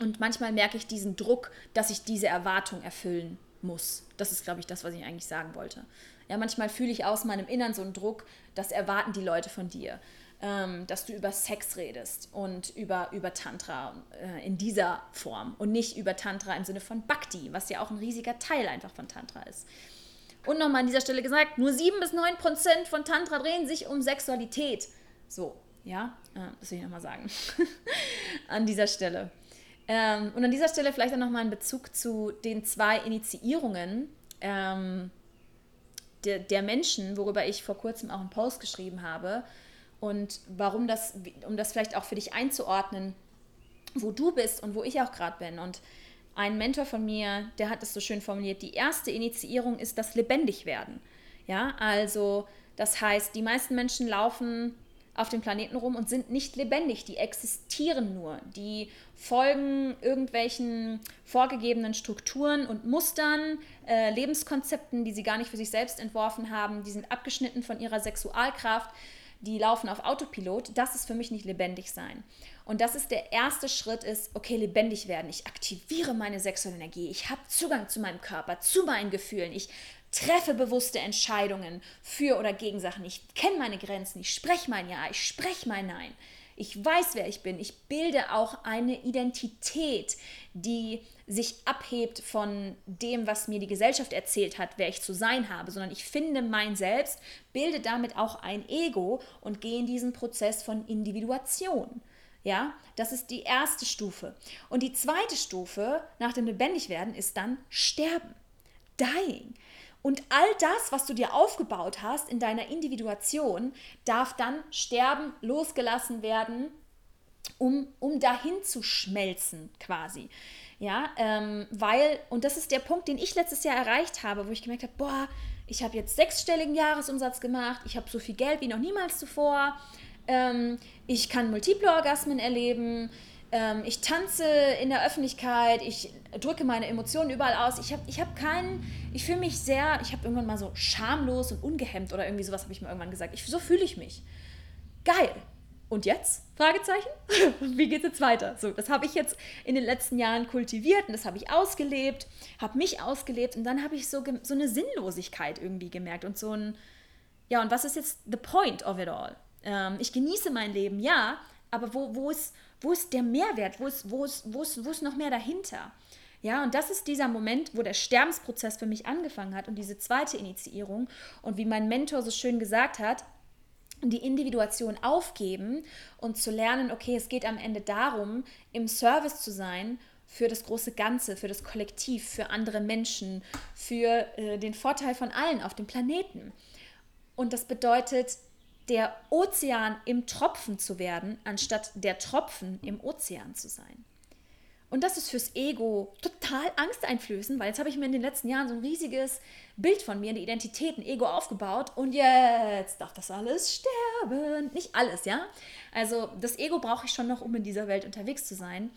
Und manchmal merke ich diesen Druck, dass ich diese Erwartung erfüllen muss. Das ist, glaube ich, das, was ich eigentlich sagen wollte. Ja, manchmal fühle ich aus meinem Innern so einen Druck, das erwarten die Leute von dir. Ähm, dass du über Sex redest und über, über Tantra äh, in dieser Form und nicht über Tantra im Sinne von Bhakti, was ja auch ein riesiger Teil einfach von Tantra ist. Und nochmal an dieser Stelle gesagt, nur 7 bis 9 Prozent von Tantra drehen sich um Sexualität. So, Ja, äh, das will ich nochmal sagen. an dieser Stelle. Ähm, und an dieser Stelle vielleicht auch nochmal in Bezug zu den zwei Initiierungen ähm, der, der Menschen, worüber ich vor kurzem auch einen Post geschrieben habe. Und warum das, um das vielleicht auch für dich einzuordnen, wo du bist und wo ich auch gerade bin. Und ein Mentor von mir, der hat es so schön formuliert, die erste Initiierung ist das Lebendigwerden. Ja, also das heißt, die meisten Menschen laufen auf dem Planeten rum und sind nicht lebendig, die existieren nur, die folgen irgendwelchen vorgegebenen Strukturen und Mustern, äh, Lebenskonzepten, die sie gar nicht für sich selbst entworfen haben, die sind abgeschnitten von ihrer Sexualkraft, die laufen auf Autopilot, das ist für mich nicht lebendig sein. Und das ist der erste Schritt, ist, okay, lebendig werden. Ich aktiviere meine sexuelle Energie. Ich habe Zugang zu meinem Körper, zu meinen Gefühlen. Ich treffe bewusste Entscheidungen für oder gegen Sachen. Ich kenne meine Grenzen. Ich spreche mein Ja. Ich spreche mein Nein. Ich weiß, wer ich bin. Ich bilde auch eine Identität, die sich abhebt von dem, was mir die Gesellschaft erzählt hat, wer ich zu sein habe, sondern ich finde mein Selbst, bilde damit auch ein Ego und gehe in diesen Prozess von Individuation. Ja, das ist die erste Stufe. Und die zweite Stufe nach dem Lebendigwerden ist dann Sterben. Dying. Und all das, was du dir aufgebaut hast in deiner Individuation, darf dann sterben, losgelassen werden, um, um dahin zu schmelzen quasi. Ja, ähm, weil, und das ist der Punkt, den ich letztes Jahr erreicht habe, wo ich gemerkt habe, boah, ich habe jetzt sechsstelligen Jahresumsatz gemacht, ich habe so viel Geld wie noch niemals zuvor, ähm, ich kann multiple Orgasmen erleben, ähm, ich tanze in der Öffentlichkeit, ich drücke meine Emotionen überall aus. Ich habe ich hab keinen, ich fühle mich sehr, ich habe irgendwann mal so schamlos und ungehemmt oder irgendwie sowas habe ich mir irgendwann gesagt. Ich, so fühle ich mich. Geil. Und jetzt? Fragezeichen. Wie geht es jetzt weiter? So, das habe ich jetzt in den letzten Jahren kultiviert und das habe ich ausgelebt, habe mich ausgelebt und dann habe ich so, so eine Sinnlosigkeit irgendwie gemerkt und so ein, ja, und was ist jetzt the point of it all? ähm, ich genieße mein Leben, ja, aber wo, wo, ist, wo ist der Mehrwert? Wo ist, wo, ist, wo, ist, wo ist noch mehr dahinter? Ja, und das ist dieser Moment, wo der Sterbensprozess für mich angefangen hat und diese zweite Initiierung. Und wie mein Mentor so schön gesagt hat, die Individuation aufgeben und zu lernen, okay, es geht am Ende darum, im Service zu sein für das große Ganze, für das Kollektiv, für andere Menschen, für äh, den Vorteil von allen auf dem Planeten. Und das bedeutet, der Ozean im Tropfen zu werden, anstatt der Tropfen im Ozean zu sein. Und das ist fürs Ego total angsteinflößend, weil jetzt habe ich mir in den letzten Jahren so ein riesiges Bild von mir, eine Identität, ein Ego aufgebaut und jetzt darf das alles sterben. Nicht alles, ja? Also das Ego brauche ich schon noch, um in dieser Welt unterwegs zu sein,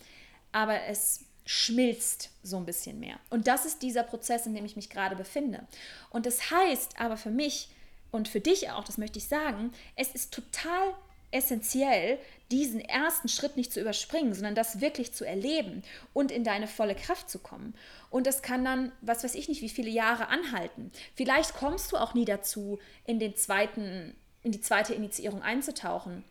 aber es schmilzt so ein bisschen mehr. Und das ist dieser Prozess, in dem ich mich gerade befinde. Und das heißt aber für mich, und für dich auch, das möchte ich sagen, es ist total essentiell, diesen ersten Schritt nicht zu überspringen, sondern das wirklich zu erleben und in deine volle Kraft zu kommen. Und das kann dann, was weiß ich nicht, wie viele Jahre anhalten. Vielleicht kommst du auch nie dazu, in den zweiten, in die zweite Initiierung einzutauchen.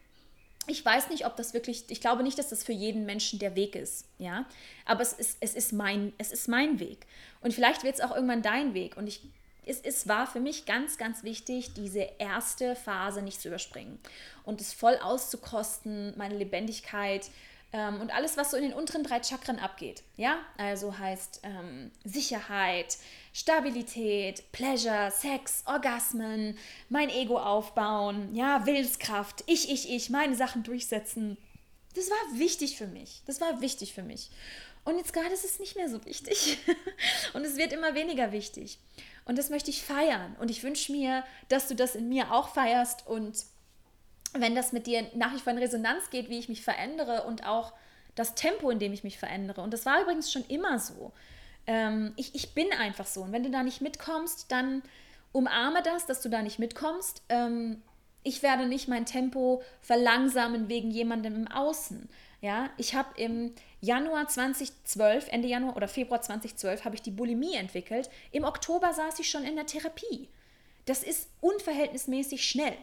Ich weiß nicht, ob das wirklich, ich glaube nicht, dass das für jeden Menschen der Weg ist, ja. Aber es ist, es ist mein, es ist mein Weg. Und vielleicht wird es auch irgendwann dein Weg. Und ich es, es war für mich ganz, ganz wichtig, diese erste Phase nicht zu überspringen und es voll auszukosten, meine Lebendigkeit ähm, und alles, was so in den unteren drei Chakren abgeht. Ja, also heißt ähm, Sicherheit, Stabilität, Pleasure, Sex, Orgasmen, mein Ego aufbauen, ja, Willenskraft, ich, ich, ich, meine Sachen durchsetzen. Das war wichtig für mich. Das war wichtig für mich. Und jetzt gerade ist es nicht mehr so wichtig. und es wird immer weniger wichtig. Und das möchte ich feiern. Und ich wünsche mir, dass du das in mir auch feierst. Und wenn das mit dir nach wie vor in Resonanz geht, wie ich mich verändere und auch das Tempo, in dem ich mich verändere. Und das war übrigens schon immer so. Ähm, ich, ich bin einfach so. Und wenn du da nicht mitkommst, dann umarme das, dass du da nicht mitkommst. Ähm, ich werde nicht mein Tempo verlangsamen wegen jemandem im Außen. Ja, ich habe im Januar 2012, Ende Januar oder Februar 2012 habe ich die Bulimie entwickelt. Im Oktober saß ich schon in der Therapie. Das ist unverhältnismäßig schnell.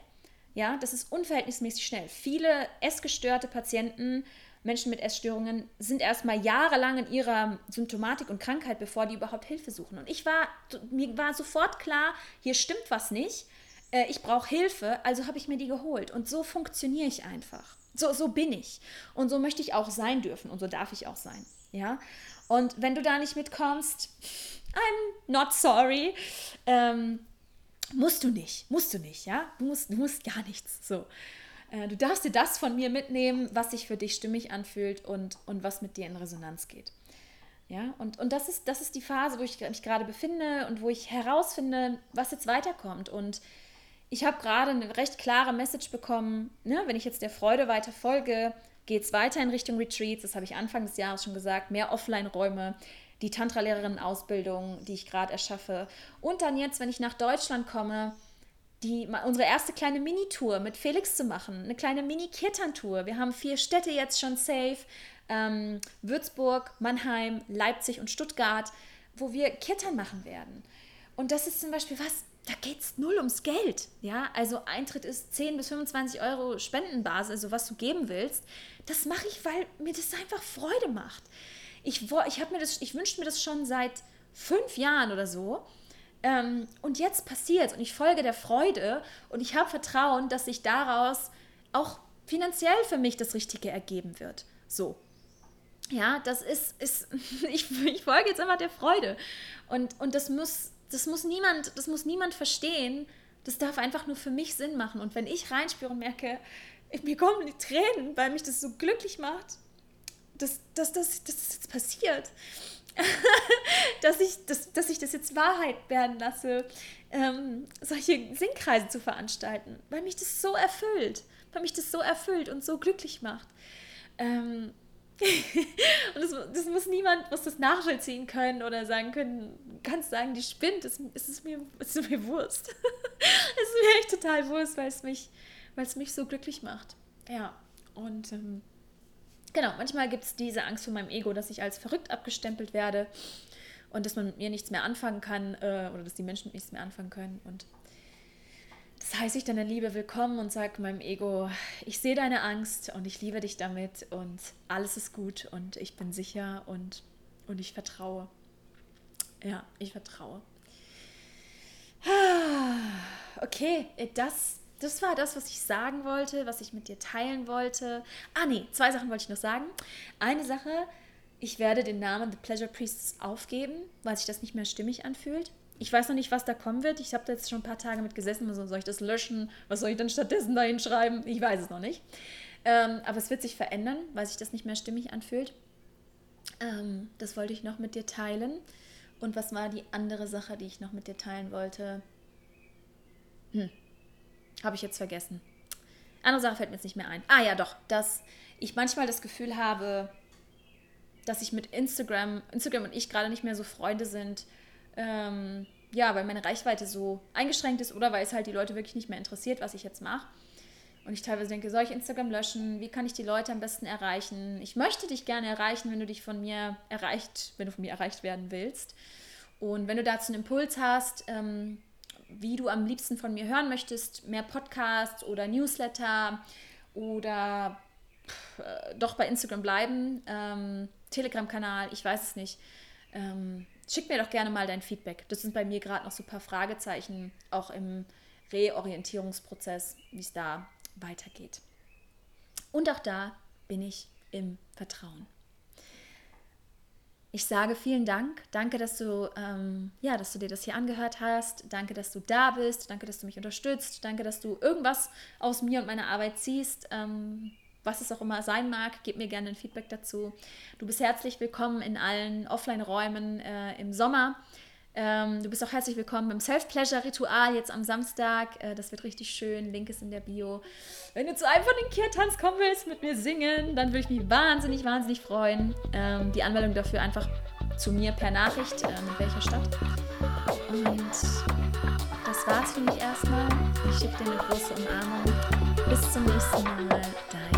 Ja, das ist unverhältnismäßig schnell. Viele essgestörte Patienten, Menschen mit Essstörungen, sind erstmal jahrelang in ihrer Symptomatik und Krankheit, bevor die überhaupt Hilfe suchen. Und ich war, mir war sofort klar, hier stimmt was nicht. äh, ich brauche Hilfe, also habe ich mir die geholt. Und so funktioniere ich einfach. So, so bin ich. Und so möchte ich auch sein dürfen und so darf ich auch sein. Ja? Und wenn du da nicht mitkommst, I'm not sorry. Ähm, musst du nicht, musst du nicht, ja? Du musst, du musst gar nichts. So. Äh, du darfst dir das von mir mitnehmen, was sich für dich stimmig anfühlt und, und was mit dir in Resonanz geht. Ja, und, und das, ist, das ist die Phase, wo ich mich gerade befinde und wo ich herausfinde, was jetzt weiterkommt. Und ich habe gerade eine recht klare Message bekommen, ne? wenn ich jetzt der Freude weiter folge, geht es weiter in Richtung Retreats, das habe ich Anfang des Jahres schon gesagt, mehr Offline-Räume, die Tantra-Lehrerinnen-Ausbildung, die ich gerade erschaffe. Und dann jetzt, wenn ich nach Deutschland komme, die, unsere erste kleine Mini-Tour mit Felix zu machen, eine kleine Mini-Kirtan-Tour. Wir haben vier Städte jetzt schon safe, ähm, Würzburg, Mannheim, Leipzig und Stuttgart, wo wir Kirtan machen werden. Und das ist zum Beispiel was, da geht es null ums Geld. Ja, also Eintritt ist 10 bis 25 Euro Spendenbasis, also was du geben willst. Das mache ich, weil mir das einfach Freude macht. Ich, ich, ich wünsche mir das schon seit fünf Jahren oder so. Ähm, und jetzt passiert und ich folge der Freude und ich habe Vertrauen, dass sich daraus auch finanziell für mich das Richtige ergeben wird. So. Ja, das ist, ist ich, ich folge jetzt einfach der Freude. Und, und das muss, das muss niemand, das muss niemand verstehen. Das darf einfach nur für mich Sinn machen. Und wenn ich reinspüre und merke, mir kommen die Tränen, weil mich das so glücklich macht, dass, dass, dass, dass das jetzt passiert. dass, ich, dass, dass ich das jetzt Wahrheit werden lasse, ähm, solche Singkreise zu veranstalten, weil mich das so erfüllt, weil mich das so erfüllt und so glücklich macht. Ähm, und das, das, muss niemand muss das nachvollziehen können oder sagen können, kannst sagen, die spinnt, es, es, ist, mir, ist mir Wurst. es ist mir echt total Wurst, weil es mich, mich so glücklich macht. Ja, und ähm, genau, manchmal gibt es diese Angst vor meinem Ego, dass ich als verrückt abgestempelt werde und dass man mit mir nichts mehr anfangen kann äh, oder dass die Menschen mit nichts mehr anfangen können. Und heiße ich in Liebe willkommen und sage meinem Ego, ich sehe deine Angst und ich liebe dich damit und alles ist gut und ich bin sicher und, und ich vertraue. Ja, ich vertraue. Okay, das das war das, was ich sagen wollte, was ich mit dir teilen wollte. Ah, nee, zwei Sachen wollte ich noch sagen. Eine Sache, ich werde den Namen The Pleasure Priests aufgeben, weil sich das nicht mehr stimmig anfühlt. Ich weiß noch nicht, was da kommen wird. Ich habe da jetzt schon ein paar Tage mit gesessen. Also soll ich das löschen? Was soll ich dann stattdessen da hinschreiben? Ich weiß es noch nicht. Ähm, aber es wird sich verändern, weil sich das nicht mehr stimmig anfühlt. Ähm, das wollte ich noch mit dir teilen. Und was war die andere Sache, die ich noch mit dir teilen wollte? Hm, habe ich jetzt vergessen. Andere Sache fällt mir jetzt nicht mehr ein. Ah ja, doch, dass ich manchmal das Gefühl habe, dass ich mit Instagram, Instagram und ich gerade nicht mehr so Freunde sind. Ähm, ja, weil meine Reichweite so eingeschränkt ist oder weil es halt die Leute wirklich nicht mehr interessiert, was ich jetzt mache. Und ich teilweise denke, soll ich Instagram löschen? Wie kann ich die Leute am besten erreichen? Ich möchte dich gerne erreichen, wenn du dich von mir erreicht, wenn du von mir erreicht werden willst. Und wenn du dazu einen Impuls hast, ähm, wie du am liebsten von mir hören möchtest, mehr Podcasts oder Newsletter oder pff, äh, doch bei Instagram bleiben, ähm, Telegram-Kanal, ich weiß es nicht. Ähm, schick mir doch gerne mal dein Feedback. Das sind bei mir gerade noch so ein paar Fragezeichen, auch im Reorientierungsprozess, wie es da weitergeht. Und auch da bin ich im Vertrauen. Ich sage vielen Dank. Danke, dass du, ähm, ja, dass du dir das hier angehört hast. Danke, dass du da bist. Danke, dass du mich unterstützt. Danke, dass du irgendwas aus mir und meiner Arbeit ziehst. Ähm, was es auch immer sein mag, gib mir gerne ein Feedback dazu. Du bist herzlich willkommen in allen Offline-Räumen äh, im Sommer. Ähm, du bist auch herzlich willkommen beim Self-Pleasure-Ritual jetzt am Samstag. Äh, das wird richtig schön. Link ist in der Bio. Wenn du zu einem von den Kirtans kommen willst, mit mir singen, dann würde ich mich wahnsinnig, wahnsinnig freuen. Ähm, die Anmeldung dafür einfach zu mir per Nachricht, äh, mit welcher Stadt. Und das war's für mich erstmal. Ich schicke dir eine große Umarmung. Bis zum nächsten Mal. Deine